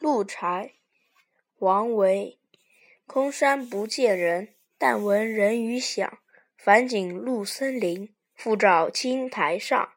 鹿柴王维空山不见人，但闻人语响。返景入森林，复照青苔上。